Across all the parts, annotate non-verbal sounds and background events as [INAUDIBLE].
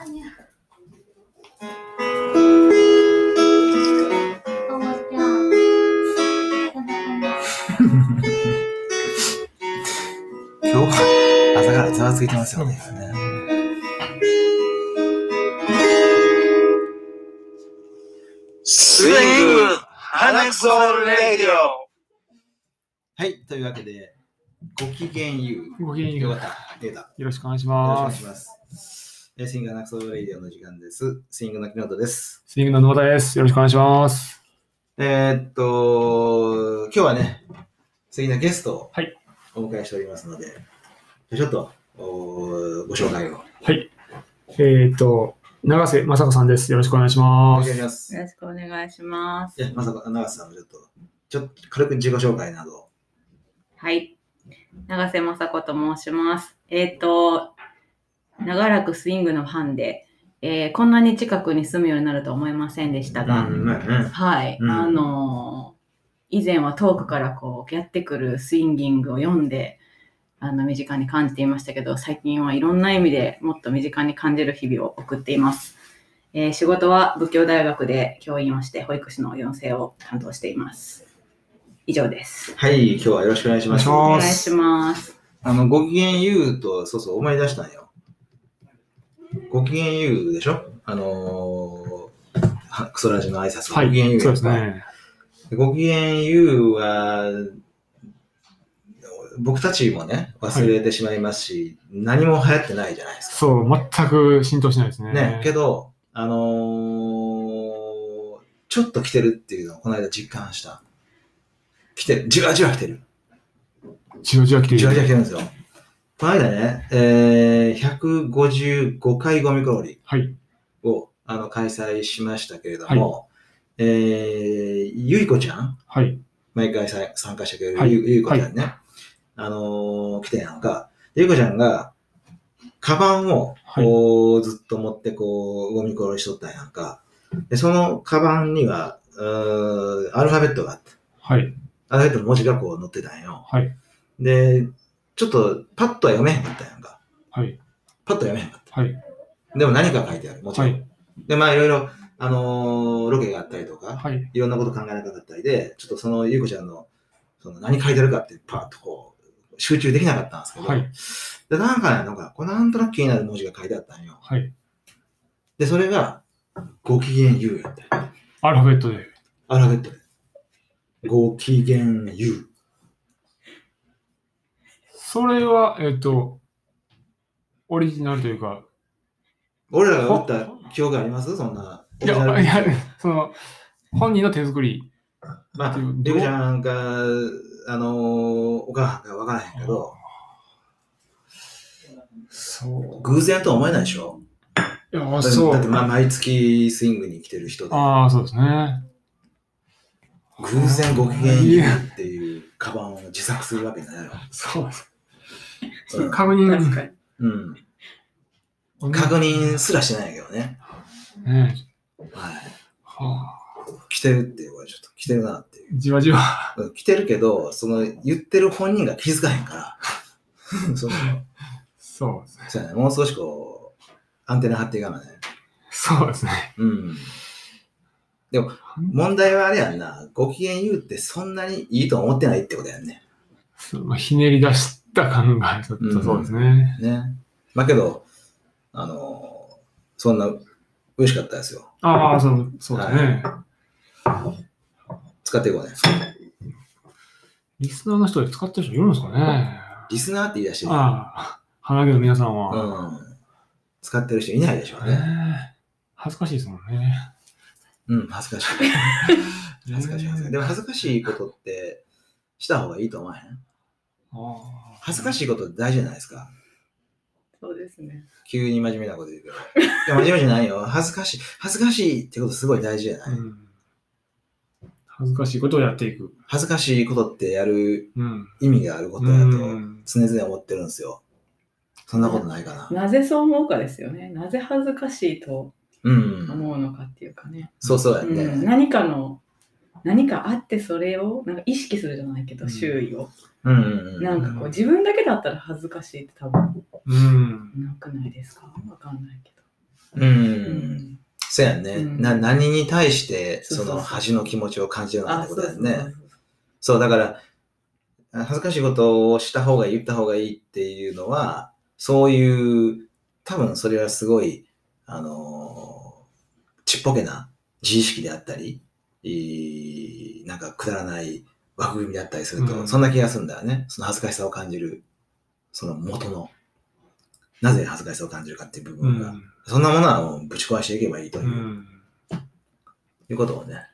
今日は朝からざわついてますよね。スイング花ソレディオはい、というわけで、ごきげんゆう。ごきげんゆうよかった、出た。よよろしくお願いしろしくお願ます。いします。えースイングナクソレイディオの時間です。スイングの木本です。スイングの野田です。よろしくお願いします。えーっと、今日はね、素敵なゲストをはいお迎えしておりますので、ちょっとおご紹介をはい。えっ、と、長瀬雅子さんです。よろしくお願いしおます。願いします。よろしくお願いします。いや、まさか、長瀬さんもちょっと、ちょっと軽く自己紹介などを。はい。長瀬雅子と申します。えっ、と、長らくスイングのファンで、えーこんなに近くに住むようになるとは思いませんでしたが、うんはい。うんあのー以前は遠くからこうやってくるスインギングを読んで、あの身近に感じていましたけど、最近はいろんな意味でもっと身近に感じる日々を送っています。えー仕事は仏教大学で教員をして保育士の養成を担当しています。以上です。はい、今日はよろしくお願いします。お願いします。あの、ごきげんゆうと、そうそう、思い出したんよ。ごきげんゆうでしょ？あのー、はクソラジの挨拶、はい。ごきげんゆうそうですね。ごきげんゆうは、僕たちもね、忘れてしまいますし、何も流行ってないじゃないですか。そう、全く浸透しないですね。ね、けど、あのーちょっと来てるっていうのをこの間実感した。来てる。じわじわ来てる。じわじわ来てる。じわじわ来てるんですよ。この間ね、えー、155回ゴミコロリはい。をあの開催しましたけれども、えー、ゆいこちゃん？はい。毎回さ参加してくれるはいゆ,、ゆいこちゃんね、あのー来てんやんか。ゆいこちゃんが、カバンをこう、ずっと持ってこう、ゴミコロリしとったんやんか。で、そのカバンには、うーアルファベットがあって、はい。アルファベットの文字がこう載ってたんよ。はい。で、ちょっとパッとは読めへんかったやんか。はい。パッと読めへんかった。はい。でも何か書いてある、もちろん。はい。で、まあいろいろ、あのーロケがあったりとか、はい。いろんなこと考えなかったりで、ちょっとそのゆうこちゃんの、その何書いてあるかってパッとこう、集中できなかったんですけど、はい。で、なんかね、なんか、これなんとなく気になる文字が書いてあったんよ。はい。で、それが、ごきげんゆうやったよアルファベットで。アルファベットで。ごきげんゆう。それは、えっ、と、オリジナルというか、俺らが打った記憶あります？そんな。いや、いや、その、本人の手作り。まあ、どうゆう？こちゃんか、あのーお母さんかわからへんけど、そう。偶然とは思えないでしょ？いや、そう。だって、まあ、毎月スイングに来てる人で、ああ、そうですね。偶然ごきげんゆうっていうカバンを自作するわけないやろ。そうです。うん確かに。うん。確認すらしてないけどね。ねはい。はあ、来てるっていう、これちょっと来てるなっていう。じわじわ。うん来てるけど、その言ってる本人が気づかへんから、[LAUGHS] そのそうですね。そうやね、もう少しこう、アンテナ張っていかなね。そうですね。うん。でも、問題はあれやんな、ご機嫌言うってそんなにいいと思ってないってことやんね。ひねり出した感がちょっとそうですね。ね。まあけど、あのそんな嬉しかったですよ。ああ、そう、そうですね。使っていこうね。リスナーの人で使ってる人いるんですかねリスナーって言い出してる。ああ、花毛の皆さんは。うん。使ってる人いないでしょうね。ね恥ずかしいですもんね。うん、恥ずかしい。[LAUGHS] 恥ずかしい。でも恥ずかしいことってした方がいいと思わへん？あ恥ずかしいことって大事じゃないですか。そうですね。急に真面目なこと言うけど。いや、真面目じゃないよ。恥ずかしい。恥ずかしいってことすごい大事じゃない、うん。恥ずかしいことをやっていく。恥ずかしいことってやるうん。意味があることだとうん常々思ってるんですよ。そんなことないかな。なぜそう思うかですよね。なぜ恥ずかしいとうん。思うのかっていうかね。そうそうやうん、ね。何かの、何かあってそれをなんか意識するじゃないけど、うん周囲を。うん。なんかこう自分だけだったら恥ずかしいって多分うん。なくないですか？わかんないけど。うん。そうやんね、うんな。何に対して、その恥の気持ちを感じるのかってことだよね。そう、だから、恥ずかしいことをした方がいい、言った方がいいっていうのは、そういう、多分それはすごい、あのーちっぽけな自意識であったり、いいなんかくだらない枠組みであったりすると、うんそんな気がするんだよね。その恥ずかしさを感じる、その元の、なぜ恥ずかしさを感じるかっていう部う分が、ん。そんなものはもうぶち壊していけばいいという,、うん。いうことをね、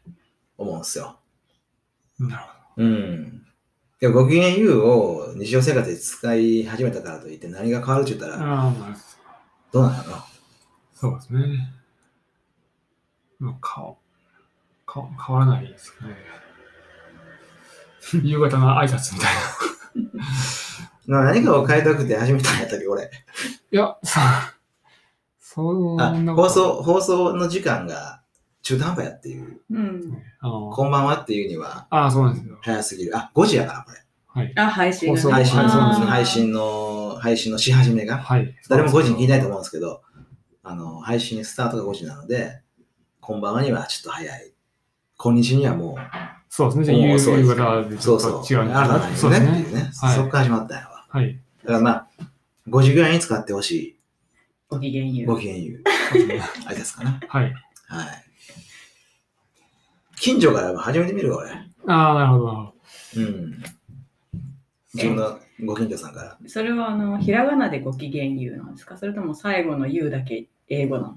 思うんですよ。なるほうん。でもご機嫌言うを日常生活で使い始めたからといって何が変わるって言ったど。らあどうなの？そうですね。まあ、顔、顔、変わらないですかね。[LAUGHS] 夕方の挨拶みたいな。[LAUGHS] まあ何かを変えたくて始めたんやったっけ、俺。いや、そ、そ放送、放送の時間が中途半端やっていう。うん。こんばんはっていうにはああ、そうなんですよ。早すぎる。あ、5時やから、これ。はい。あ、配信がね配信配信の、配信のし始めが。はい。誰も5時に聞いないと思うんですけど、あの、配信スタートが5時なので、こんばんはにはちょっと早い。こんにはもう、そうですね。じゃあ、夕もうそうです夕方でちょっそうそう。と違うん新たなそうですねねっていうね。はいそこから始まったんやわ。はい。だからまあ、5時ぐらいに使ってほしい。ごきげんよう。ごきげん言う。あれですかな。はい。はい。近所から始めてみるわ、俺。ああ、なるほどなるほど。うん。自分のご近所さんから。それはあのひらがなでごきげんゆうなんですか？それとも最後のゆうだけ英語なの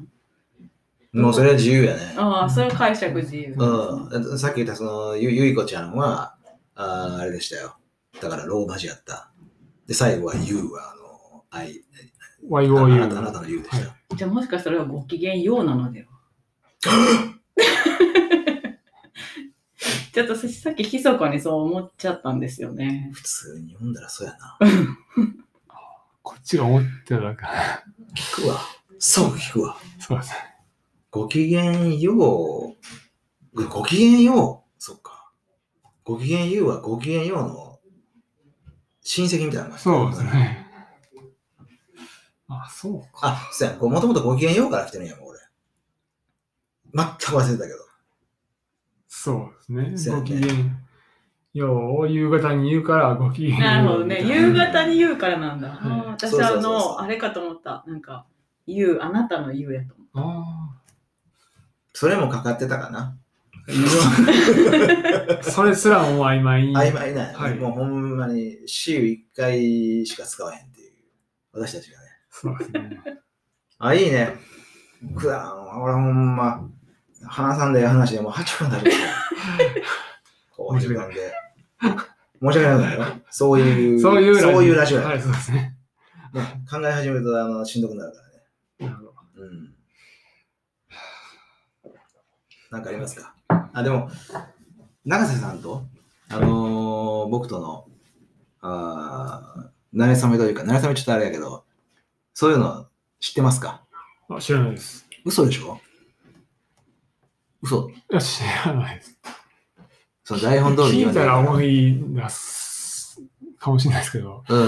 もうそれは自由やね。ああ、それは解釈自由ね。うん。さっき言ったその、ゆゆいこちゃんは、あーあれでしたよ。だからローマ字やった。で、最後は You は、あの、I、あ YOU。なたあなたの You でしたよ。じゃあもしかしたらごきげんようなのでは [LAUGHS] ちょっとささっき密かにそう思っちゃったんですよね。普通に読んだらそうやな。[LAUGHS] こっちが思ってたか。聞くわ。そう聞くわ。そうですね。ごきげんよう。ごきげんよう。そっか。ごきげんようはごきげんようの親戚みたいな感じ。そうですね。あ、そうか。あ、そうや。もともとごきげんようから来てるんやもん、俺。全く忘れてたけど。そうですね。ご機嫌。よう、夕方に言うからご機嫌。なるほどね。夕方に言うからなんだ。は私あの、あれかと思った。なんか、言う、あなたの言うやと思っあそれもかかってたかな。あ。[LAUGHS] それすらも曖昧に。曖昧なはいもうほんまに週1回しか使わへんっていう。私たちがね。そうですね。あ、いいね。普段、俺ほんま、話さんで話でもう8分になるから。こういう感じで。申し訳ないよ。そういう、そういうそういうラジオや、はい、そうですね。ね考え始めるとあのしんどくなるからね。なるほど。うん。なんかありますか？あ、でも、永瀬さんと、あのー僕との、あー慣れ初めというか、慣れ初めちょっとあれやけど、そういうの知ってますか？あ知らないです。嘘でしょ？嘘。いや、知らないです。その台本通りに聞いたら思い出すかもしれないですけど、うん。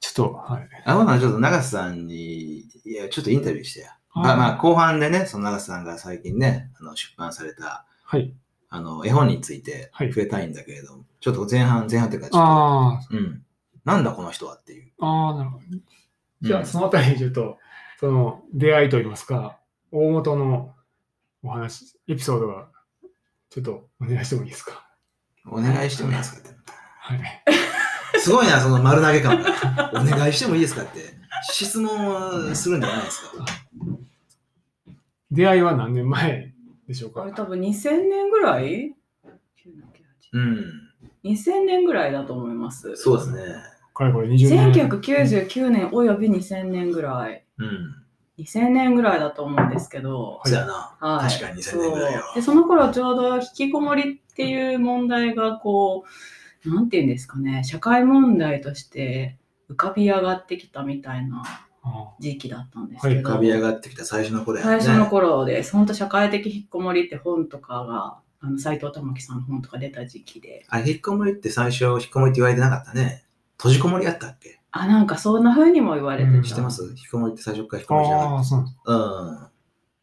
ちょっと、はい。あのな、ちょっと永瀬さんに、いや、ちょっとインタビューしてや。まあ、まあ、後半でね、その永瀬さんが最近ね、あの出版された、はい。あの、絵本についてはい触れたいんだけれども、ちょっと前半、前半というか、ちょっあと、うん。なんだこの人はっていう。あ、ああ、なるほど。じゃあ、うんそのあたりちょっと、その、出会いといいますか、大元のお話、エピソードが、ちょっとお願いしてもいいですか？お願いしてもいいですかって。はい。すごいな、その丸投げ感が。お願いしてもいいですかって。質問するんじゃないですか？出会いは何年前でしょうか？あれ多分2000年ぐらい？うん。2000年ぐらいだと思います。そうですね。かれこれ20年。1999年および2000年ぐらい。うん。2000年ぐらいだと思うんですけど、そうやな。はい、確かに2000年ぐらいよそうでその頃ちょうど引きこもりっていう問題がこうなんていうんですかね社会問題として浮かび上がってきたみたいなあ時期だったんですけど、浮かび上がってきた最初の頃やね。最初の頃です本当社会的引きこもりって本とかがあの斎藤智樹さんの本とか出た時期であれ、引っこもりって最初、引っこもりって言われてなかったね。閉じこもりやったっけ？あなんかそんな風にも言われてうんた知ってます？引っこもりって最初から引っこもりじゃなかった。うん。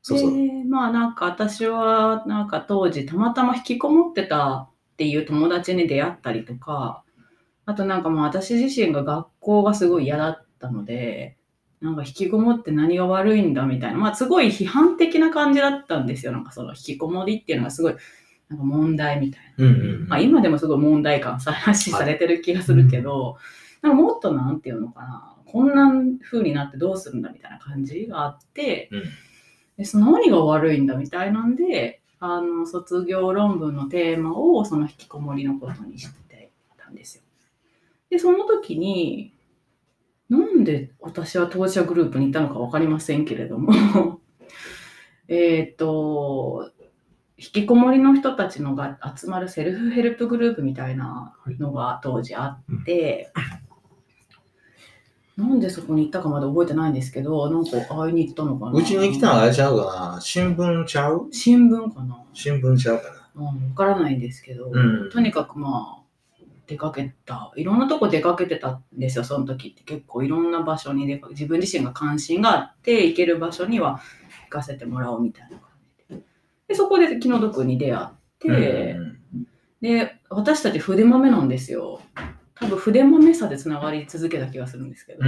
そうそう。でまあなんか私はなんか当時たまたま引きこもってたっていう友達に出会ったりとか、あとなんかもう私自身が学校がすごい嫌だったので、なんか引きこもって何が悪いんだみたいな、まあすごい批判的な感じだったんですよ。なんかその引きこもりっていうのがすごいなんか問題みたいな。うんうん。まあ今でもすごい問題感さ発信されてる気がするけど、なんかもっとなんていうのかな、こんな風になってどうするんだみたいな感じがあって、うんでその何が悪いんだみたいなんで、あの卒業論文のテーマをその引きこもりのことにしてたんですよ。で、その時に、なんで私は当事者グループにいたのか分かりませんけれども、[LAUGHS] えっと、引きこもりの人たちのが集まるセルフヘルプグループみたいなのが当時あって、なんでそこに行ったかまで覚えてないんですけど、なんか会いに行ったのかな。うちに来たのはあれちゃうかな。新聞ちゃう？新聞かな。新聞ちゃうかな。うん、わからないんですけど、うん。とにかくまあ、出かけた。いろんなとこ出かけてたんですよ、その時って。結構いろんな場所に出かけ自分自身が関心があって、行ける場所には行かせてもらおうみたいな感じで。で、そこで気の毒に出会って、うんで、私たち筆豆なんですよ。多分筆豆さでつながり続けた気がするんですけど、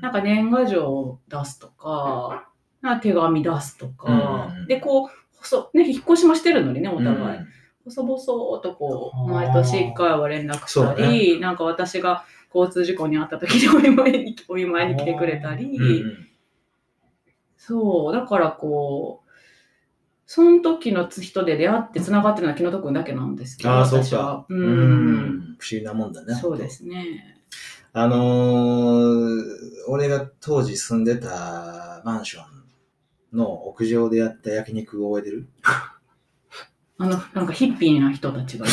なんか年賀状を出すとか、か手紙出すとか、うんで、こう、細ね、引っ越しもしてるのにね、お互い。うん細々とこう、毎年1回は連絡したり、なんか私が交通事故に遭った時にお見舞いにお見舞いに来てくれたり、うんうんそう、だからこう、その時の人で出会ってつながってるのは木野戸君だけなんですけど、ああ、そうか。。う。うんん。不思議なもんだね。そうですね。あのー、俺が当時住んでたマンションの屋上でやった焼肉を覚えてる？[LAUGHS] あの、なんかヒッピーな人たちがい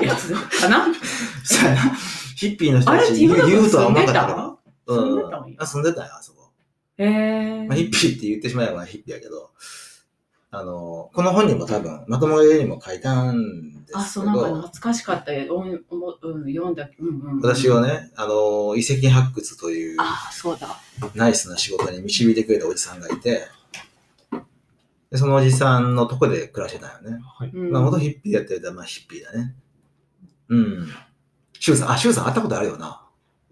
るやつかな？[LAUGHS] そうやなヒッピーの人たちあれ言うとは思わなかったけ住ど。住んでたんやあ、住んでたよ、あそこ。へえまあ、ヒッピーって言ってしまえばヒッピーやけど、あの、この本にも多分、まともにも書いたんですけど、あ、そう、なんか懐かしかったよ。おんおもうん、読んだ。うんうんうん、私をね、あの、遺跡発掘というあ、そうだ。ナイスな仕事に導いてくれたおじさんがいて、でそのおじさんのとこで暮らしてたよね。はい。うんまあ、元ヒッピーやってると、まあヒッピーだね。うん。シュウさん、あ、シュウさん会ったことあるよな。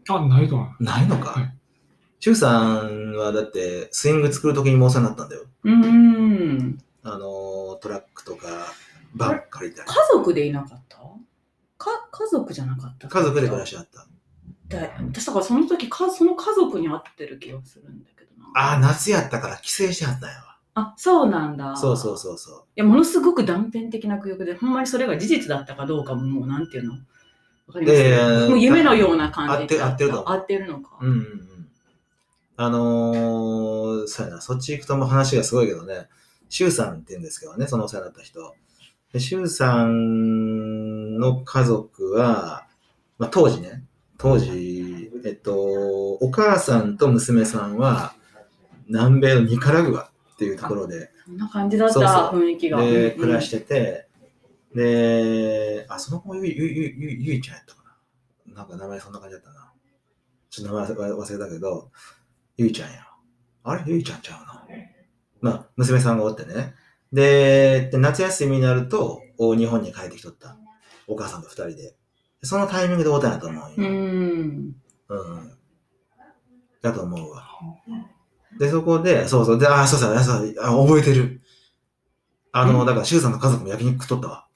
あ、ないと思う。ないのか。はいシュウさんはだって、スイング作るときにもお世話になったんだよ。うん。あの、トラックとか、バン借りたり。家族でいなかった？か家族じゃなかった家族で暮らしあった。だ私だからその時か、その家族に会ってる気がするんだけどな。ああ、夏やったから帰省してはったんやわ。あ、そうなんだ。そうそうう。そうそう。いや、ものすごく断片的な記憶で、ほんまにそれが事実だったかどうかも、もうなんていうの？わかります、もう夢のような感じ合って合ってると思う合ってるのか。うんうんうん。あのー、そうやな、そっち行くともう話がすごいけどね、シュウさんって言うんですけどね、そのお世話になった人。でシュウさんの家族は、まあ、当時ね、当時、えっと、お母さんと娘さんは、南米のニカラグアっていうところで、そんな感じだった雰囲気が。で、うん暮らしてて、で、あ、その子もゆゆゆゆゆいちゃんやったかな。なんか名前そんな感じだったな。ちょっと名前忘れたけど、ゆいちゃんや。あれ？ゆいちゃんちゃうな。まあ、娘さんがおってね。で、で夏休みになると、お日本に帰ってきとった。お母さんと二人で。そのタイミングで会うたんやと思うよ。うん。うん。だと思うわ。で、そこで、そうそう、で、あ、そうそう、そうあ覚えてる。あの、だから、シュウさんの家族も焼肉食っとったわ。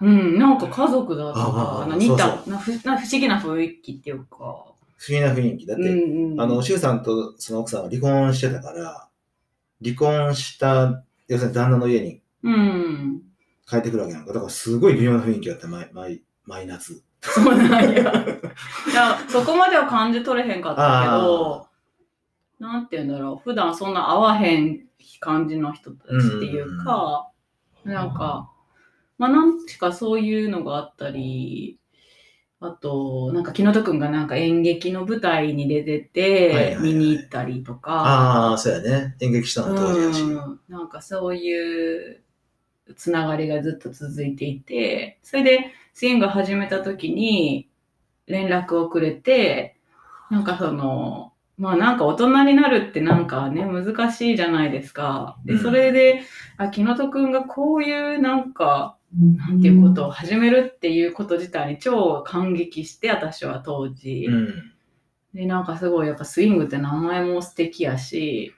うん、なんか家族だったああああな。似そたうなふな不思議な雰囲気っていうか。不思議な雰囲気。だって、うんうん、あの、シュウさんとその奥さんは離婚してたから、離婚した、要するに旦那の家にうん。帰ってくるわけなんか。だから、すごい微妙な雰囲気だった、毎、毎、毎夏。そうなんや。いや、そこまでは感じ取れへんかったけど、なんて言うんだろう。普段そんな会わへん感じの人たちっていうか、なんか、まあなんかそういうのがあったり、あと、なんか木戸くんがなんか演劇の舞台に出ててはい見に行ったりとか、ああ、そうやね。演劇したの当時やし。うん、なんかそういうつながりがずっと続いていて、それでスイング始めた時に連絡をくれて、なんかその、まあなんか大人になるってなんかね、難しいじゃないですか。で、うんそれで、あ、木野戸くんがこういうなんか、なんていうことを始めるっていうこと自体に超感激して、私は当時。うん。で、なんかすごいやっぱスイングって名前も素敵やし、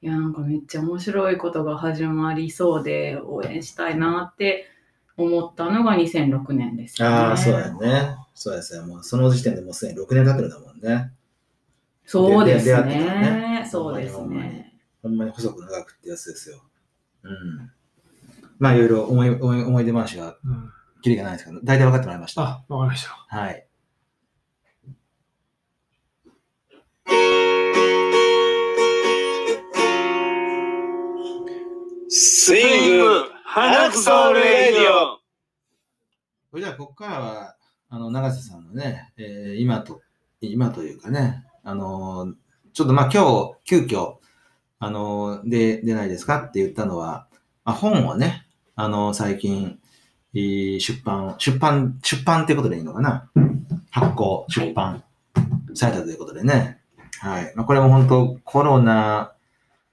いや、なんかめっちゃ面白いことが始まりそうで応援したいなって思ったのが2006年ですよね。ああ、そうやね。そうですね。もうその時点でもうすでに6年経ってるんだもんね。そうですねね。そうですね。ほんまに細く長くってやつですよ。うん。まあいろいろ思い思い思い出話がうん、きりがないですけど、大体分かってもらいました。あ、わかりました。はい。スイング花くそレディオそれじゃあ、ここからは、あの、永瀬さんのね、えー今と、今というかね、あのーちょっとまあ今日、急遽、あのーで、出ないですかって言ったのは、まあ、本をね、あのー最近、えー出版、出版、出版ってことでいいのかな？発行、出版されたということでね。はい。まあ、これも本当コロナ、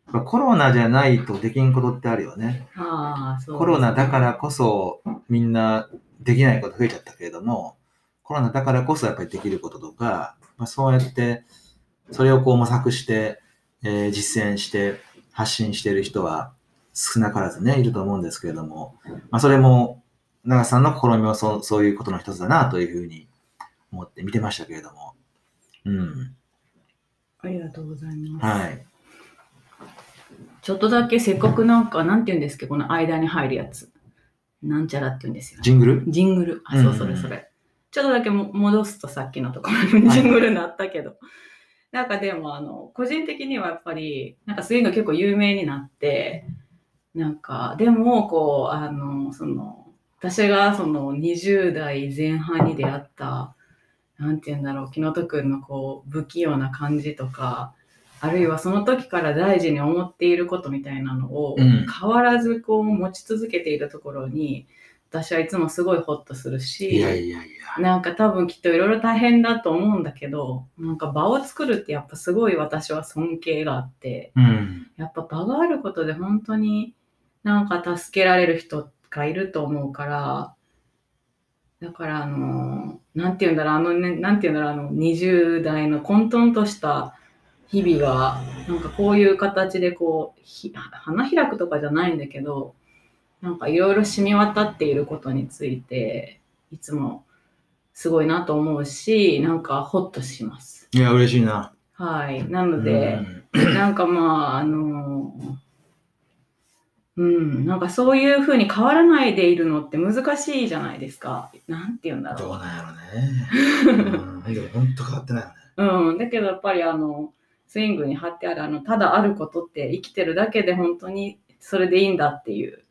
まあコロナじゃないとできんことってあるよね。ああ、そうねコロナだからこそみんなできないこと増えちゃったけれども、コロナだからこそやっぱりできることとか、まあ、そうやって、それをこう模索して、えー実践して発信している人は少なからずね、いると思うんですけれども、まあ、それも長瀬さんの試みもそうそういうことの一つだなというふうに思って見てましたけれども。うん。ありがとうございます。はい。ちょっとだけせっかくなんか、なんて言うんですけど、この間に入るやつ。なんちゃらって言うんですよ。ジングル？ジングル。あ、うんそう、それそれ。ちょっとだけも戻すとさっきのところにジングルになったけど。なんかでも、あの、個人的にはやっぱり、なんかスイング結構有名になって、なんか、でも、こう、あの、その、私がその20代前半に出会った、なんて言うんだろう、木野戸くんのこう、不器用な感じとか、あるいはその時から大事に思っていることみたいなのを、うん。変わらずこう持ち続けているところに、私はいつもすごいホッとするし、いやいやいや。なんか多分きっといろいろ大変だと思うんだけど、なんか場を作るってやっぱすごい私は尊敬があって、うん。やっぱ場があることで本当になんか助けられる人がいると思うから、だからあの、なんて言うんだろう、あのね、なんて言うんだろう、あの20代の混沌とした日々が、なんかこういう形でこう、ひ花開くとかじゃないんだけど、なんかいろいろ染み渡っていることについて、いつもすごいなと思うし、なんかホッとします。いや、嬉しいな。はい。なので、うんなんかまあ、あの、うん、なんかそういうふうに変わらないでいるのって難しいじゃないですか。なんて言うんだろどうなんやろね。うん、でも本当変わってないよね。う。うん、だけどやっぱりあの、スイングに貼ってあるあの、ただあることって生きてるだけで本当にそれでいいんだっていう。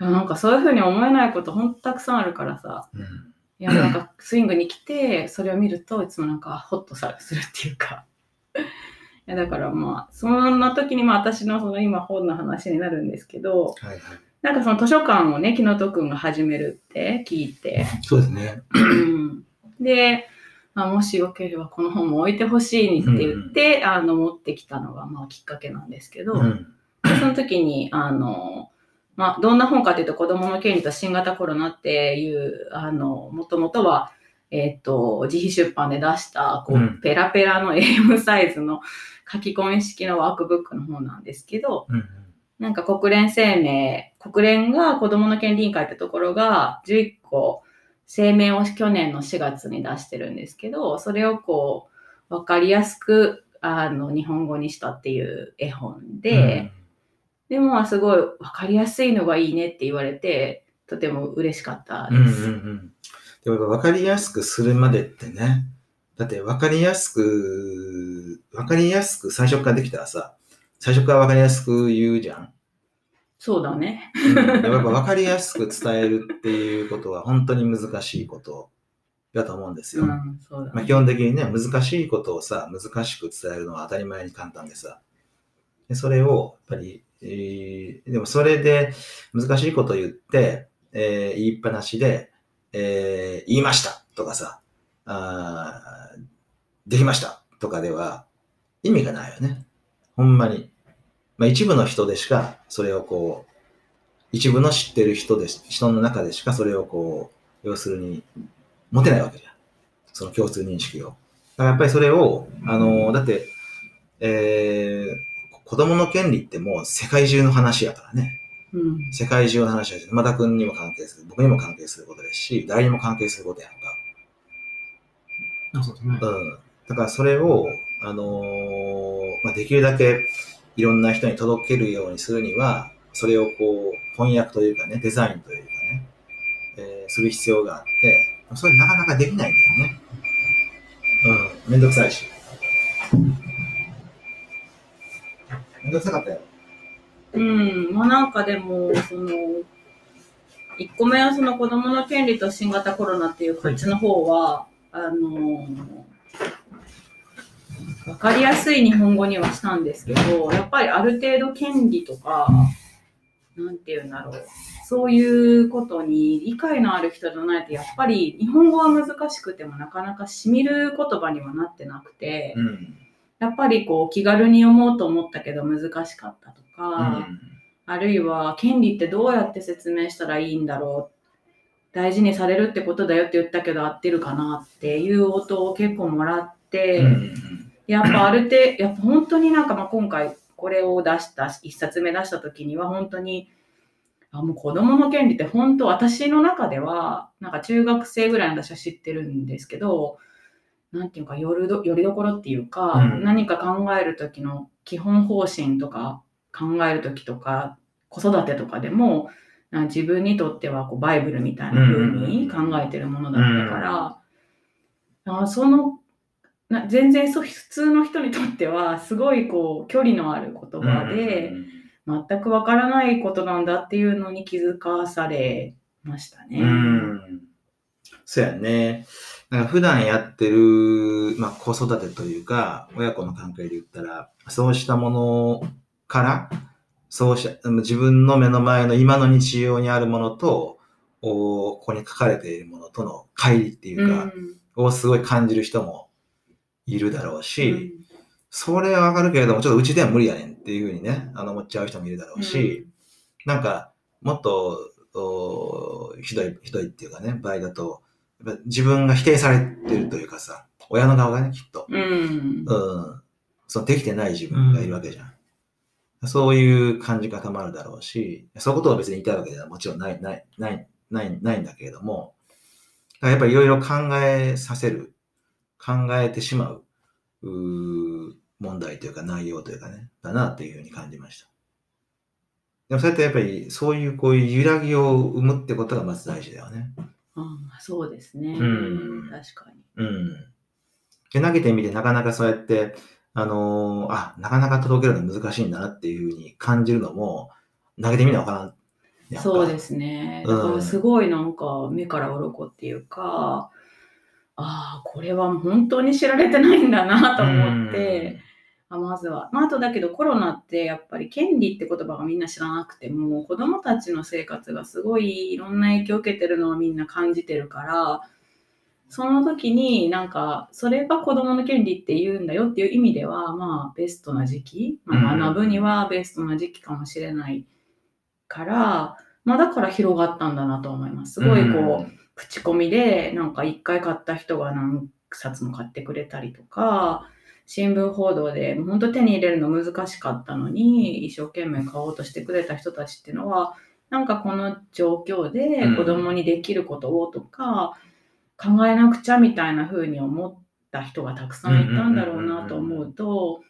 いやなんかそういうふうに思えないこと本当たくさんあるからさ。うん。いや、なんかスイングに来て、それを見るといつもなんかホッとさするっていうか。[LAUGHS] いや、だからまあ、そんな時にまあ私のその今本の話になるんですけど、はいはい。なんかその図書館をね、木野戸くんが始めるって聞いて、そうですね。うんで、まあ、もしよければこの本も置いてほしいにって言って、あの持ってきたのがまあきっかけなんですけど、うん。その時に、あの、まあ、どんな本かというと、子供の権利と新型コロナっていう、あの、もともとは、えっ、と、自費出版で出した、こう、うんペラペラの [LAUGHS] AM サイズの書き込み式のワークブックの本なんですけど、うん。なんか国連声明、国連が子供の権利委員会ってところが11個声明を去年の4月に出してるんですけど、それをこう、わかりやすく、あの、日本語にしたっていう絵本で、でも、すごい分かりやすいのがいいねって言われて、とても嬉しかったうんうんうです。ん。でも分かりやすくするまでってね、だって分かりやすく、分かりやすく最初からできたらさ、最初から分かりやすく言うじゃん。そうだね。うん、やっぱ分かりやすく伝えるっていうことは本当に難しいことだと思うんですよ。うん、そうだまあ、ね。基本的にね、難しいことをさ、難しく伝えるのは当たり前に簡単でさ。でそれを、やっぱり、えーでもそれで難しいこと言って、えー言いっぱなしで、えー言いましたとかさ、あできましたとかでは、意味がないよね。ほんまに。まあ一部の人でしかそれをこう、一部の知ってる人で、人の中でしかそれをこう、要するに持てないわけじゃん。その共通認識を。だからやっぱりそれを、あの、だって、えー、子供の権利ってもう世界中の話やからね。うん。世界中の話は、山田君にも関係する、僕にも関係することですし、誰にも関係することやんか。あそうですね。うん。だからそれを、あのーまあ、できるだけいろんな人に届けるようにするには、それをこう、翻訳というかね、デザインというかね、えーする必要があって、それなかなかできないんだよね。うん。めんどくさいし。めんどくさかったよ。うん、まあなんかでも、その、1個目はその子供の権利と新型コロナっていうこっちの方は、あのわかりやすい日本語にはしたんですけど、やっぱりある程度権利とか、なんていうんだろう。そういうことに理解のある人じゃないと、やっぱり日本語は難しくてもなかなかしみる言葉にはなってなくて、うん。やっぱりこう気軽に読もうと思ったけど難しかったとか、うん。あるいは権利ってどうやって説明したらいいんだろう大事にされるってことだよって言ったけど合ってるかなっていう音を結構もらって、うんやっぱある程度やっぱ本当になんかまあ今回これを出した一冊目出した時には本当にあもう子供の権利って本当私の中ではなんか中学生ぐらいの私は知ってるんですけどなんていうかよるどよりどころっていうか、うん何か考える時の基本方針とか考える時とか子育てとかでもな自分にとってはこうバイブルみたいな風に考えてるものだったから、あそのな全然そう普通の人にとってはすごいこう距離のある言葉で、全くわからないことなんだっていうのに気づかされましたね。うん。そうやね。なんか普段やってる、まあ、子育てというか、親子の関係で言ったら、そうしたものから、そうした、自分の目の前の今の日常にあるものと、おここに書かれているものとの乖離っていうか、をすごい感じる人もいるだろうし、それはわかるけれども、ちょっとうちでは無理やねんっていうふうにね、あの、思っちゃう人もいるだろうし、なんか、もっと、おひどい、ひどいっていうかね、場合だと、やっぱ自分が否定されてるというかさ、親の側がね、きっと。うん。うん。そのできてない自分がいるわけじゃん。そういう感じ方もあるだろうし、そういうことを別に言いたいわけではもちろんない、ない、ない、ない、ないんだけれども、だからやっぱりいろいろ考えさせる、考えてしまう、うー問題というか内容というかね、だなっていうふうに感じました。でもそうやってやっぱりそういうこういう揺らぎを生むってことがまず大事だよね。うんそうですね。うん確かに。うん。で、投げてみてなかなかそうやって、あのーあ、なかなか届けるの難しいんだなっていうふうに感じるのも、投げてみなわからん。そうですね。だからすごいなんか目から鱗っていうか、ああ、これは本当に知られてないんだなと思って、あまずは。まあ、あとだけどコロナってやっぱり権利って言葉がみんな知らなくても、子供たちの生活がすごいいろんな影響を受けてるのをみんな感じてるから、その時になんかそれが子供の権利って言うんだよっていう意味ではまあベストな時期、まあ、うん学ぶにはベストな時期かもしれないから、まあだから広がったんだなと思います。すごいこう、口コミでなんか一回買った人が何冊も買ってくれたりとか、新聞報道で本当手に入れるの難しかったのに一生懸命買おうとしてくれた人たちっていうのはなんかこの状況で子供にできることをとか、考えなくちゃみたいな風に思った人がたくさんいたんだろうなと思うと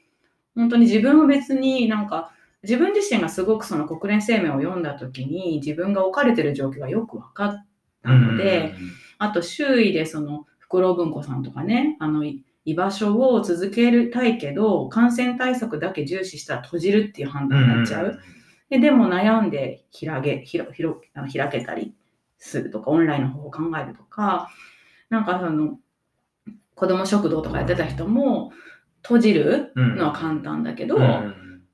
本当に自分は別になんか自分自身がすごくその国連声明を読んだ時に自分が置かれてる状況がよく分かったので、あと周囲でそのフクロウ文庫さんとかねあのい居場所を続けたいけど感染対策だけ重視したら閉じるっていう判断になっちゃう。ででも悩んで開け広広開けたりするとかオンラインの方法を考えるとかなんかその子ども食堂とかやってた人も閉じるのは簡単だけど、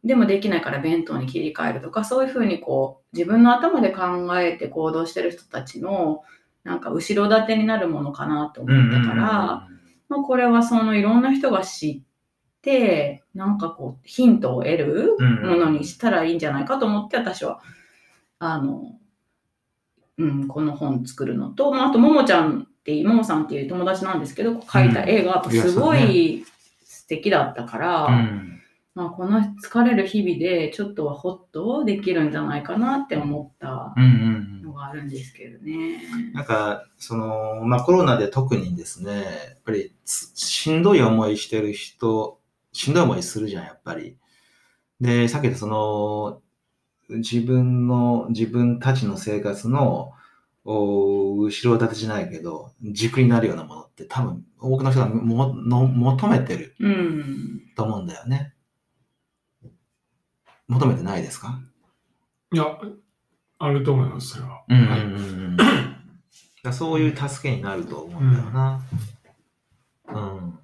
でもできないから弁当に切り替えるとかそういうふうにこう自分の頭で考えて行動してる人たちのなんか後ろ盾になるものかなと思ったから、まあ、これはそのいろんな人が知ってなんかこう、ヒントを得るうん。ものにしたらいいんじゃないかと思って、私は、あの、うん、この本作るのと、まあ、あと、ももちゃんっていう、ももさんっていう友達なんですけど、描いた絵がすごい素敵だったから、うん。まあ、この疲れる日々でちょっとはホッとできるんじゃないかなって思ったうんうんがあるんですけどね。なんか、その、まあコロナで特にですね、やっぱりつしんどい思いしてる人、しんどい思いするじゃん、やっぱり。で、さっき言ったその、自分の、自分たちの生活の、お後ろ盾じゃないけど、軸になるようなものって多分多くの人がもの求めてるうん。と思うんだよね。求めてないですか？いや、あると思います、それは。うんそういう助けになると思うんだよな。うん。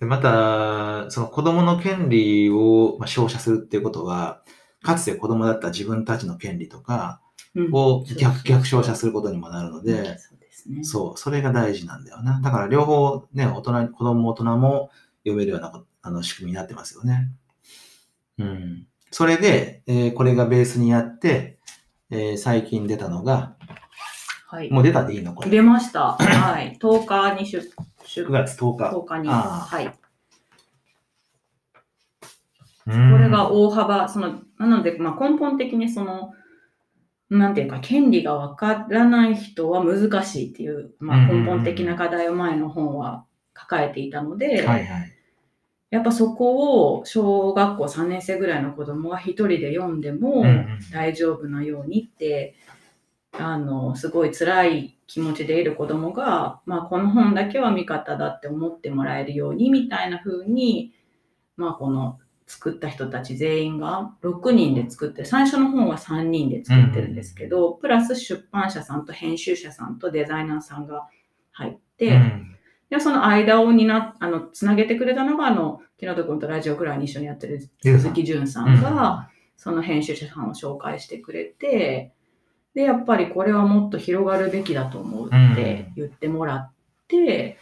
で、また、その子供の権利をまあ照射するっていうことは、かつて子供だった自分たちの権利とかうんを逆逆照射すすることにもなるので、そう。それが大事なんだよな。だから両方ね、大人、子供も大人も読めるようなこあの仕組みになってますよね。うん。それで、えーこれがベースにあって、えー最近出たのが、はい。もう出たでいいの？これ。出ました。[CLEARS THROAT] はい。10日に出、出9月10日。10日に。あはい。ここれが大幅、その、なので、まあ、根本的にその、なんていうか、権利がわからない人は難しいっていう、まあ、根本的な課題を前の本は抱えていたので、はいはい。やっぱそこを小学校3年生ぐらいの子供は一人で読んでも大丈夫なようにって、あの、すごい辛い気持ちでいる子供が、まあ、この本だけは味方だって思ってもらえるようにみたいな風に、まあ、この作った人たち全員が6人で作って、最初の本は3人で作ってるんですけど、プラス出版社さんと編集者さんとデザイナーさんが入って、うんで、その間をにな、あの、つなげてくれたのが、あの、木本君とラジオくらいに一緒にやってる鈴木淳さんが、その編集者さんを紹介してくれて、で、やっぱりこれはもっと広がるべきだと思うって言ってもらって、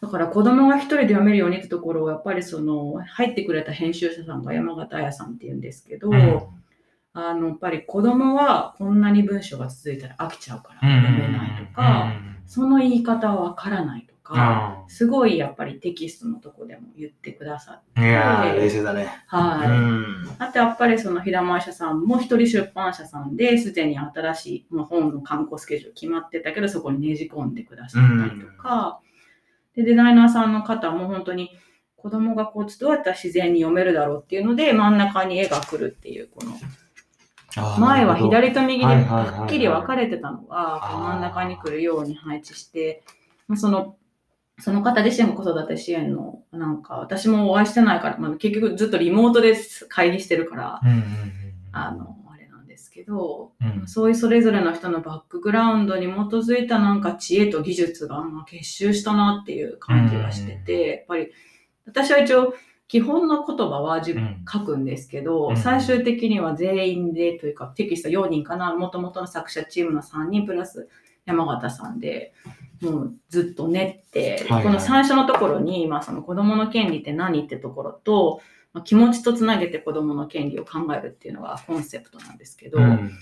だから子供が一人で読めるようにってところを、やっぱりその、入ってくれた編集者さんが山形彩さんって言うんですけど、うん。あの、やっぱり子供はこんなに文章が続いたら飽きちゃうから読めないとか、その言い方はわからないとか、すごいやっぱりテキストのとこでも言ってくださって、いやー、冷静だね。はい。うん。あとやっぱりその平前社さんも一人出版社さんですでに新しいもう本の刊行スケジュール決まってたけどそこにねじ込んでくださったりとか、でデザイナーさんの方も本当に子供がこうどうやったら自然に読めるだろうっていうので真ん中に絵が来るっていうこの前は左と右ではっきり分かれてたのが真ん中に来るように配置してまあそのその方自身も子育て支援のなんか私もお会いしてないから、まあ、結局ずっとリモートで会議してるからうんうんうんあの、あれなんですけど、うん。そういうそれぞれの人のバックグラウンドに基づいたなんか知恵と技術がまあ結集したなっていう感じがしてて、やっぱり私は一応基本の言葉は自分うん。書くんですけど、うん最終的には全員でというかテキスト4人かな、もともとの作者チームの3人プラス山形さんで、もうずっと練って、はいはい。この最初のところに、まあ、その子供の権利って何ってところと、まあ、気持ちとつなげて子供の権利を考えるっていうのがコンセプトなんですけど、うん。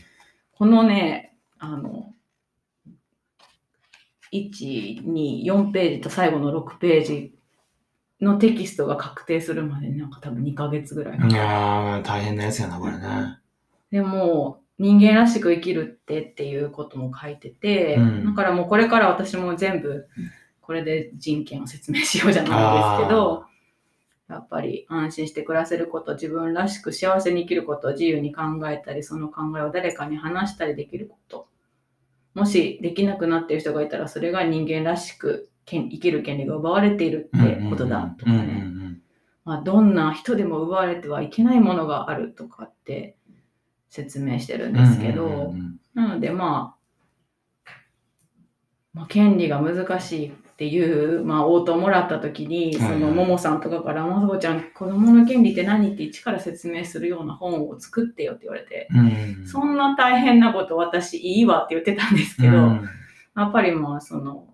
このね、あの、1、2、4ページと最後の6ページのテキストが確定するまでになんか多分2ヶ月ぐらいかかいるやー、大変なやつやな、これね。でも、人間らしく生きるってっていうことも書いてて、うんだからもうこれから私も全部これで人権を説明しようじゃないですけど、やっぱり安心して暮らせること、自分らしく幸せに生きること、自由に考えたり、その考えを誰かに話したりできること。もしできなくなっている人がいたら、それが人間らしく権生きる権利が奪われているってことだとかね。まあ、どんな人でも奪われてはいけないものがあるとかって説明してるんうんですけど、なのでまあ、まあ、権利が難しいっていう、まあ、応答をもらった時に、そのももさんとかから、まさこちゃん、子供の権利って何？って一から説明するような本を作ってよって言われて、うん。そんな大変なこと私いいわって言ってたんですけど、うん。やっぱりまあその、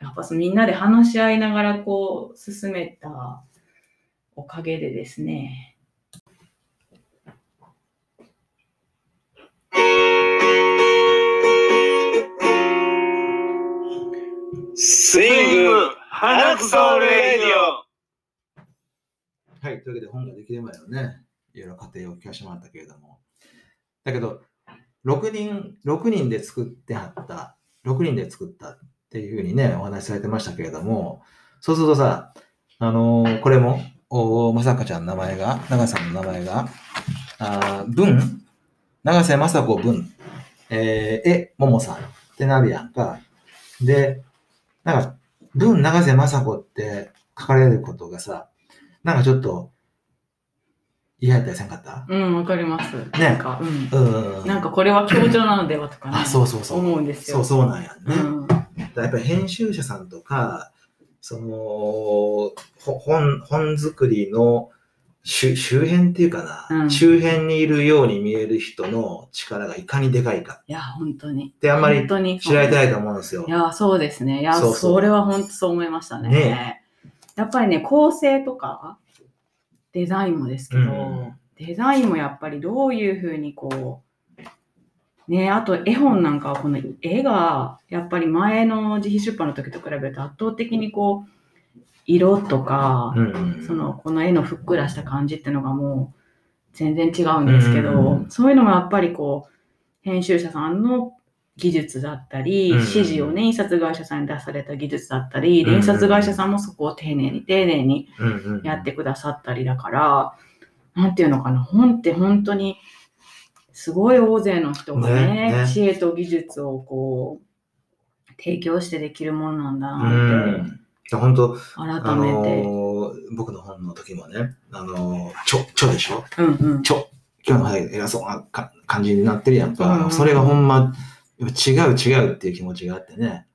やっぱそのみんなで話し合いながらこう進めたおかげでですね、スイング、花くそレディオ。はい、というわけで本ができる前のね、いろいろ過程を聞かせてもらったけれども。だけど、6人、6人で作ってはった、6人で作ったっていうふうにね、お話しされてましたけれども、そうするとさ、あのーこれも、おまさかちゃんの名前が、長さんの名前が、あ文長瀬雅子文、えー、え、ももさんってなるやんか。で、なんか、文長瀬雅子って書かれることがさ、なんかちょっと嫌やったりせんかった？うん、わかります。なんか、うん。うん。なんかこれは強調なのではとかね、あ、そうそうそう。思うんですよ。そうそうなんやね。うん。やっぱり編集者さんとか、その、ほ本、本作りの周周辺っていうかな、うん周辺にいるように見える人の力がいかにでかいかいや、本当に。ってあんまり知られてないと思うんですよい。や、そうですね。いや、そうそれは本当そう思いましたね。ねやっぱりね、構成とか、デザインもですけど、うんデザインもやっぱりどういうふうにこう、ね、あと絵本なんかはこの絵が、やっぱり前の自費出版の時と比べると圧倒的にこう、色とか、うんその、この絵のふっくらした感じっていうのがもう全然違うんですけど、うんそういうのもやっぱりこう、編集者さんの技術だったり、うん指示をね、印刷会社さんに出された技術だったり、印刷会社さんもそこを丁寧に丁寧にやってくださったりだから、なんていうのかな、本って本当にすごい大勢の人がね、ねね。知恵と技術をこう、提供してできるものなんだうなって、ん。本当改あめて。僕の本の時もね、あのーちょ、ちょでしょ？うんうん。ちょ、今日の話偉そうなか感じになってるやんか。うんそれがほんま、違う違うっていう気持ちがあってね。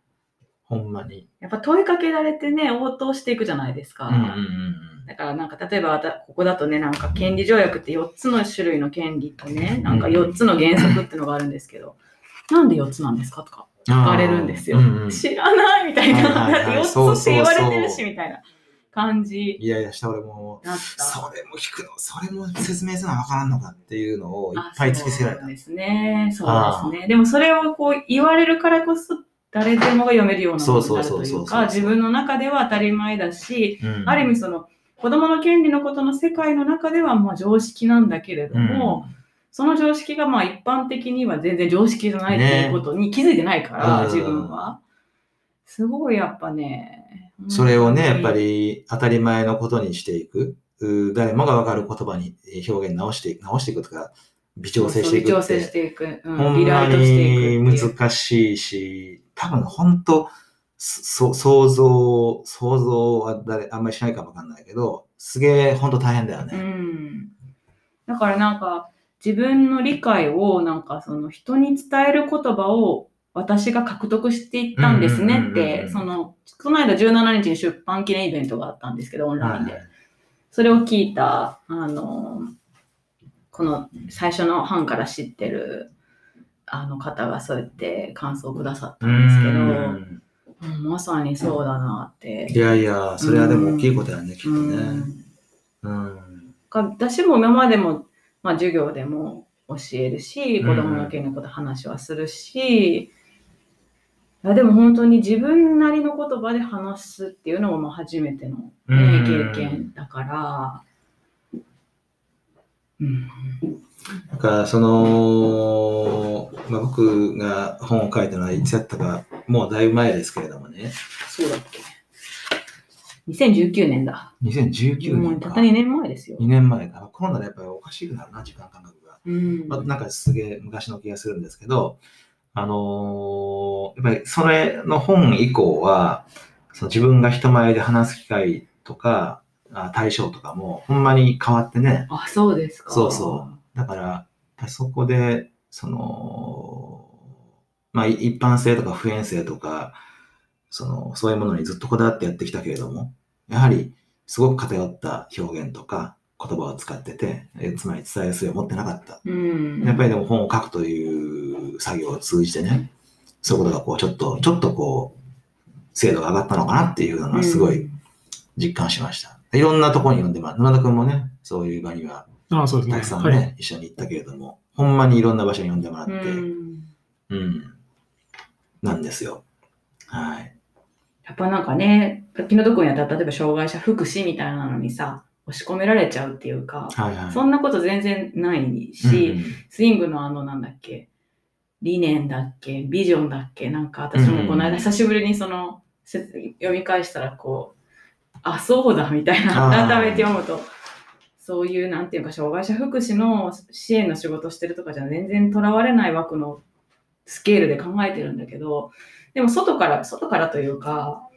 ほんまに。やっぱ問いかけられてね、応答していくじゃないですか。うんうんうんだからなんか例えばここだとね、なんか権利条約って4つの種類の権利とね、なんか4つの原則っていうのがあるんですけど、なんで4つなんですかとかうん。聞かれるんですよ。うんうん知らないみたいな。はいはいはいだって4つって言われてるしみたいな感じいやいや、した俺も。それも聞くの、それも説明するのわからんのかっていうのをいっぱい突きつけられたそう。ですね。そうですね。でもそれをこう言われるからこそ、誰でもが読めるようなものになるといそうか、自分の中では当たり前だし、うんある意味その子供の権利のことの世界の中ではまあ常識なんだけれども、その常識がまあ一般的には全然常識じゃないっていうことに気づいてないから、ね自分は。すごいやっぱね。うんそれをね、やっぱりり当たり前のことにしていく。う誰もがわかる言葉に表現直していく、直していくとか、微調整していく調整しって、ていく。うんリライトしていく。難しいし、多分本当そ想像、想像は誰、あんまりしないかもわかんないけど、すげえ本当大変だようね。ん。だからなんか自分の理解をなんかその人に伝える言葉を私が獲得していったんですねってその、この間17日に出版記念イベントがあったんですけど、オンラインで。はいそれを聞いた、あの、この最初の版から知ってるあの方がそうやって感想をくださったんですけど、まさにそうだなって。いやいや、それはでも大きいことやね、きっとうんね。うん。か私も今までも、まあ、授業でも教えるし、うん。子供の件のこと話はするし、いやでも本当に自分なりの言葉で話すっていうのもまあ初めての、ねうん。経験だから、うん、だから、その、まあ、僕が本を書いたのはいつやったか、もうだいぶ前ですけれどもね。そうだっけ？2019年だ。2019年か。もうたった2年前ですよ。2年前か。コロナでやっぱりおかしくなるな、時間感覚が。うんまあ、なんかすげえ昔の気がするんですけど、あのーやっぱりそれの本以降は、その自分が人前で話す機会とか、あ対象とかもほんまに変わってね。あ、そうですか。そうそうだから、そこで、その、まあい一般性とか普遍性とか、その、そういうものにずっとこだわってやってきたけれども、やはりすごく偏った表現とか言葉を使ってて、えつまり伝える術を持ってなかった。うん。やっぱりでも本を書くという作業を通じてね、そういうことがこう、ちょっと、ちょっとこう、精度が上がったのかなっていうのはすごい実感しました。いろんなところに呼んでもらう。沼田くんもね、そういう場にはああ、そうですね。たくさんね、はい。一緒に行ったけれども、ほんまにいろんな場所に呼んでもらって、ううん、ん。なんですよ。はい。やっぱなんかね、気の毒にやったら、例えば障害者福祉みたいなのにさ、押し込められちゃうっていうか、はいはい。そんなこと全然ないし、スイングのあの、なんだっけ、理念だっけ、ビジョンだっけ、なんか私もこの間久しぶりにその、せ読み返したらこう、あ、そうだみたいな、改めて読むと、そういう、なんていうか、障害者福祉の支援の仕事してるとかじゃ全然とらわれない枠のスケールで考えてるんだけど、でも外から、外からというか、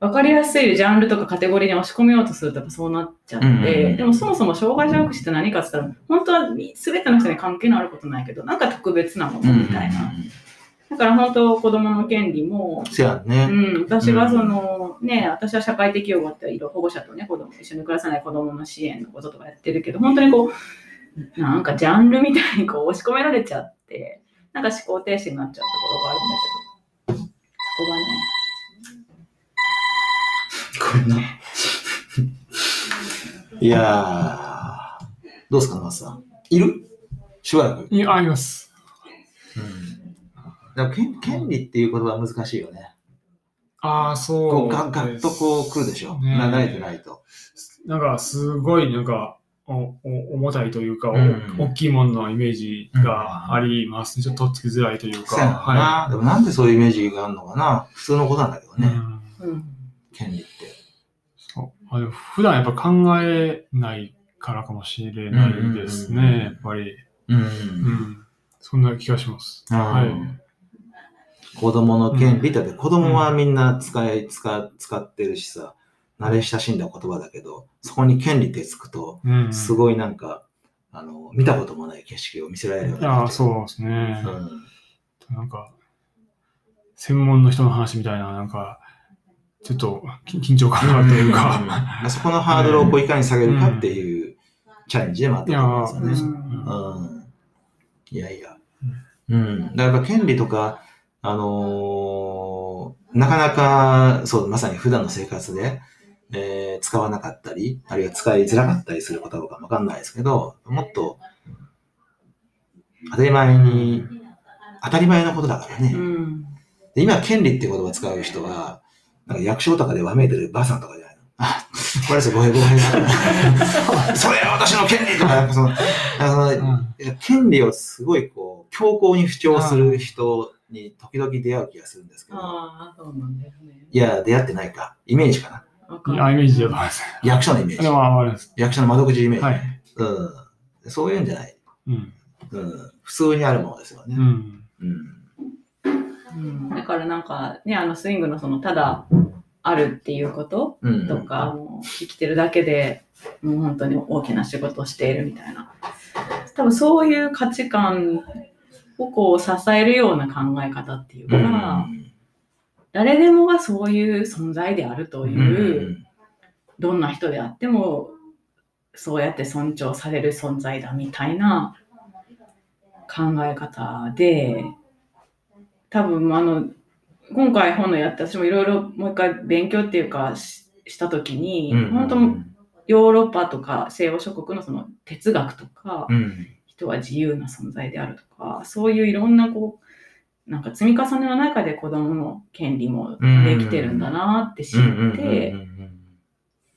わかりやすいジャンルとかカテゴリーに押し込めようとするとそうなっちゃって、うんうんうんでもそもそも障害者福祉って何かって言ったら、本当は全ての人に関係のあることないけど、なんか特別なものみたいな。だから本当子供の権利も、ね。うん、私がその、ね、私は社会的養護っていろ保護者とね、子供一緒に暮らさない子供の支援のこととかやってるけど、本当にこう、なんかジャンルみたいにこう押し込められちゃって、なんか思考停止になっちゃうところがあるんだけど、そこがね、ごめんな。いやー、どうですか、沼田さん。いる？しばらく。いや、あります。うん。でも権権利っていう言葉は難しいよね。ああ、そうこうガガッとこう来るでしょ。ねな慣れてないと。なんか、すごい、なんか、重たいというか、おうん大きいもののイメージがありますね。ちょっとつきづらいというか。はでもなんでそういうイメージがあるのかな普通のことなんだけどい。ね、うんうん。権利って。そうあでも普段やっぱ考えないからかもしれないですね、やっぱり。うんうん。そんな気がします。ははいい。子供の権利だって子供はみんな使い、使使ってるしさ、慣れ親しんだ言葉だけど、そこに権利ってつくと、うん。すごいなんか、あの、見たこともない景色を見せられるようになってそうですね。うん。なんか、専門の人の話みたいな、なんか、ちょっとき緊張感があるというか。うんそこのハードルをこういかに下げるかっていうチャレンジでもあったと思うんですよね。うんうん。いやいや。うん。だから権利とか、あのーなかなか、そう、まさに普段の生活で、えー使わなかったり、あるいは使いづらかったりすることかわかんないですけど、もっと、当たり前に、当たり前のことだからね。うん。で今、権利って言葉を使う人は、なんか役所とかでわめいてるばあさんとかじゃないの？あ、これです [LAUGHS] よ、ごめんごめん。それは私の権利とか、なんかその、なんかそのうん権利をすごいこう、強硬に主張する人に時々出会う気がするんですけど、ああ、そうなんだよね。いや、出会ってないか。イメージかな。イメージだと思います。[LAUGHS] 役所のイメージ。でも、あれです。役所の窓口イメージ。はい。うん。そういうんじゃない。うん。うん。普通にあるものですよね。うん。うん。うん、だからなんかね、あのスイングのそのただあるっていうことうん。とか、もう生きてるだけでもう本当に大きな仕事をしているみたいな。多分そういう価値観をこう支えるような考え方っていうか、うん。誰でもがそういう存在であるとういう、ん。どんな人であってもそうやって尊重される存在だみたいな考え方で多分あの今回本のやって私もいろいろもう一回勉強っていうかしした時に、うん本当ヨーロッパとか西欧諸国のその哲学とか、うん。人は自由な存在であるとかそういういろんなこうなんか積み重ねの中で子どもの権利もできてるんだなって知って、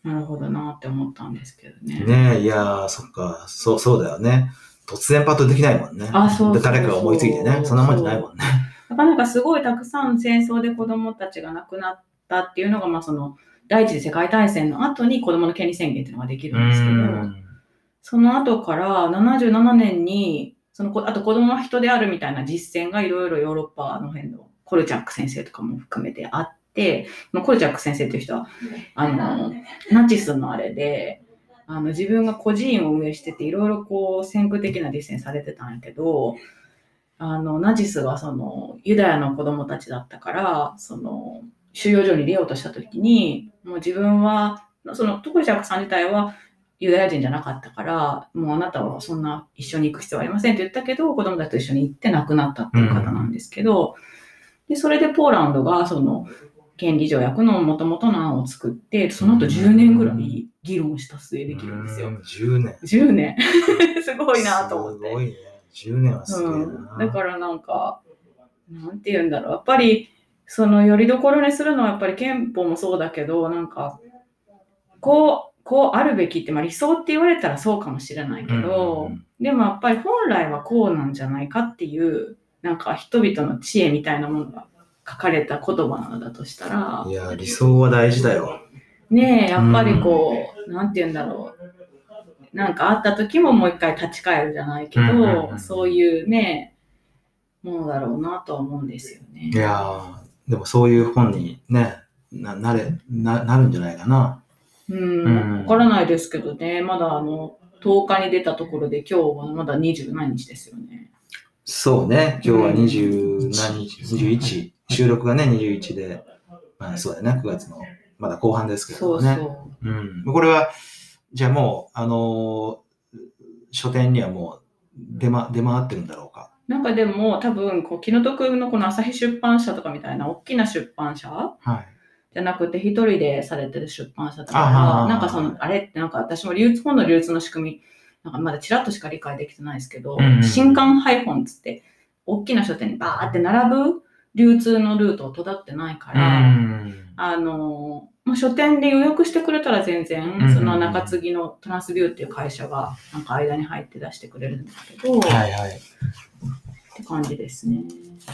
なるほどなって思ったんですけどね。ねえ、いやー、そっか、そう、そうだよね。突然パッとできないもんね。あそうそう誰かが思いついてね。そんなもんじゃないもんね。なかなかすごいたくさん戦争で子どもたちが亡くなったっていうのが、まあ、その第一次世界大戦の後に子どもの権利宣言っていうのができるんですけど、その後から77年にそのこあと子どもは人であるみたいな実践がいろいろヨーロッパの辺のコルチャック先生とかも含めてあって、まあ、コルチャック先生っていう人はあのナチスのあれであの自分が孤児院を運営してていろいろこう先駆的な実践されてたんやけどあのナチスはそのユダヤの子供たちだったからその収容所に入れようとした時にもう自分はそのトコルチャックさん自体はユダヤ人じゃなかったからもうあなたはそんな一緒に行く必要はありませんって言ったけど子供たちと一緒に行って亡くなったっていう方なんですけど、でそれでポーランドがその権利条約の元々の案を作って、その後10年ぐらい議論した末できるんですよ。うん10年。10年。[LAUGHS] すごいなと思って。すごいね。10年はすげえな。うん、だからなんか、なんて言うんだろう。やっぱり、そのよりどころにするのはやっぱり憲法もそうだけど、なんか、こう、こうあるべきって、まあ理想って言われたらそうかもしれないけど、うんでもやっぱり本来はこうなんじゃないかっていう、なんか人々の知恵みたいなものが書かれた言葉なのだとしたらい、や、理想は大事だよ。ねえ、やっぱりこう、なんて言うんだろう。なんかあった時ももう一回立ち返るじゃないけど、うんうんうんそういうね、ものだろうなとは思うんですよね。いやー、でもそういう本にね、ななれななるんじゃないかな。うん、うんわからないですけどね、まだあの、10日に出たところで今日はまだ20何日ですよね。そうね、今日はうん20何日、21、収録がね、21で、まあそうだよね、9月の、まだ後半ですけそうどね。そう。うん。これは、じゃあもう、あのー書店にはもう出,、ま、出回ってるんだろうか？なんかでも多分こう気の毒のこの朝日出版社とかみたいな大きな出版社はい。じゃなくて一人でされてる出版社だからなんかそのあれ？ってなんか私も流通本の流通の仕組みなんかまだちらっとしか理解できてないですけど、うんうん新刊配本っつって大きな書店にバーって並ぶ流通のルートをたってないから、ん。あのまあ、書店で予約してくれたら全然、うんその中継ぎのトランスビューっていう会社がなんか間に入って出してくれるんですけど、はいはい。って感じですね。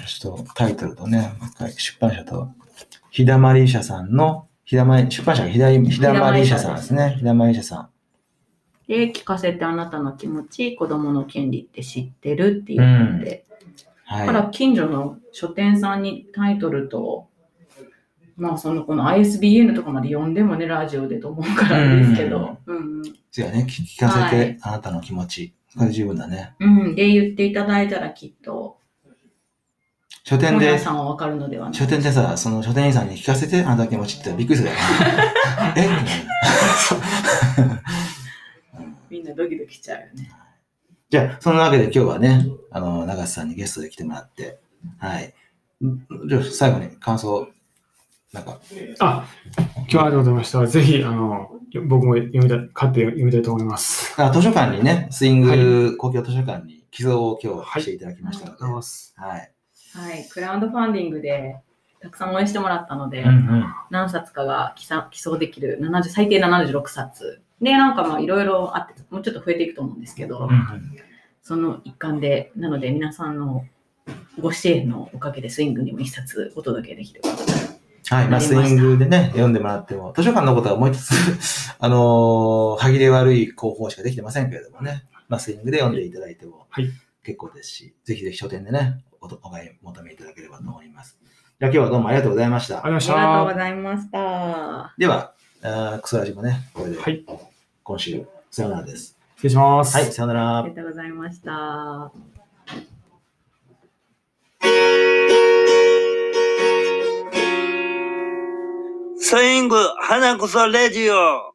ちょっとタイトルとね、もう一回出版社と、ひだまり社さんの、ひだまり、出版社がひだひだまり社さんですね。ひだまり社さん。で、聞かせてあなたの気持ち、子供の権利って知ってるっていうので、だからは近所の書店さんにタイトルと、まあそのこの ISBN とかまで読んでもね、ラジオでと思うからですけど、うん、い。次はね、聞聞かせはいて、あなたの気持ち。これで十分だね。うん。うん。で、言っていただいたらきっと、書店で、さんはわかるのではない書店でさ、その書店員さんに聞かせて、あなたの気持ちって言ったらびっくりするよね。[LAUGHS] え？[LAUGHS] みんなドキドキしちゃうよね。じゃあ、そのわけで今日はね、あの、長瀬さんにゲストで来てもらって、はい。んじゃあ、最後に感想、なんか、あ、今日はありがとうございました。ぜひ、あの、僕も読みたい、買って読みたいと思います。あ図書館にね、スインはグ公共図書館に寄贈を今はい日していただきましたので、ありがとうございます。はい。はい。クラウドファンディングで、たくさん応援してもらったので、うんうん。何冊かが寄贈できる70最低76冊でなんかまあいろいろあってもうちょっと増えていくと思うんですけど、うんうんその一環でなので皆さんのご支援のおかげでスイングにも一冊お届けできることではい。まあ、スイングでね、読んでもらっても、図書館のことはもう一つ、[LAUGHS] あのー歯切れ悪い広報しかできてませんけれどもね、まあ、スイングで読んでいただいてもはい結構ですし、ぜひぜひ書店でね、おお買い求めいただければと思います。じゃあ今日はどうもありがとうございました。ありがとうございました。では、あークソラジもね、これで。はい。今週、さよならです。失礼します。はい、さよならあり。がとうございました。スイング花こそレディオ